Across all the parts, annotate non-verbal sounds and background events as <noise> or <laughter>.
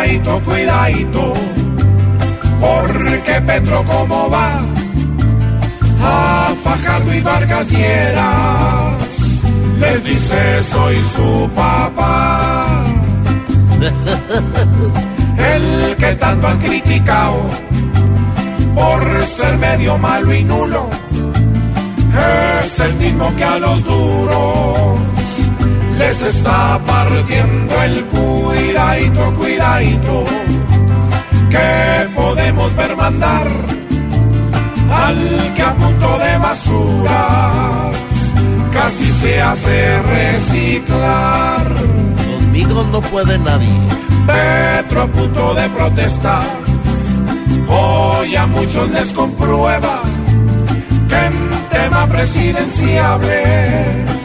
cuidadito, cuidadito, porque Petro cómo va a Fajardo y Vargas Lleras, les dice soy su papá. <laughs> El que tanto han criticado por ser medio malo y nulo, es el mismo que a los duros les está partiendo el cuidadito, cuidadito, que podemos ver mandar al que a punto de basuras casi se hace reciclar. Conmigo no puede nadie. Petro a punto de protestar, hoy a muchos les comprueba que en tema presidenciable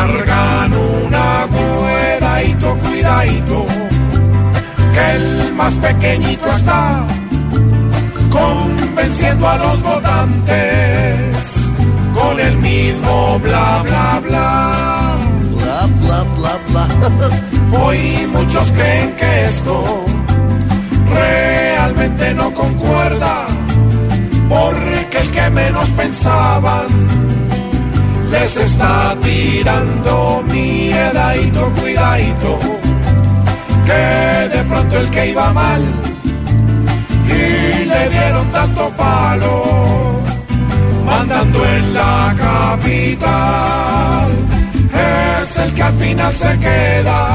cargan una cuidadito, cuidadito, que el más pequeñito está convenciendo a los votantes con el mismo bla bla bla. Bla, bla, bla, bla. <laughs> Hoy muchos creen que esto realmente no concuerda, porque el que menos pensaban les está tirando miedadito, cuidadito, que de pronto el que iba mal y le dieron tanto palo, mandando en la capital, es el que al final se queda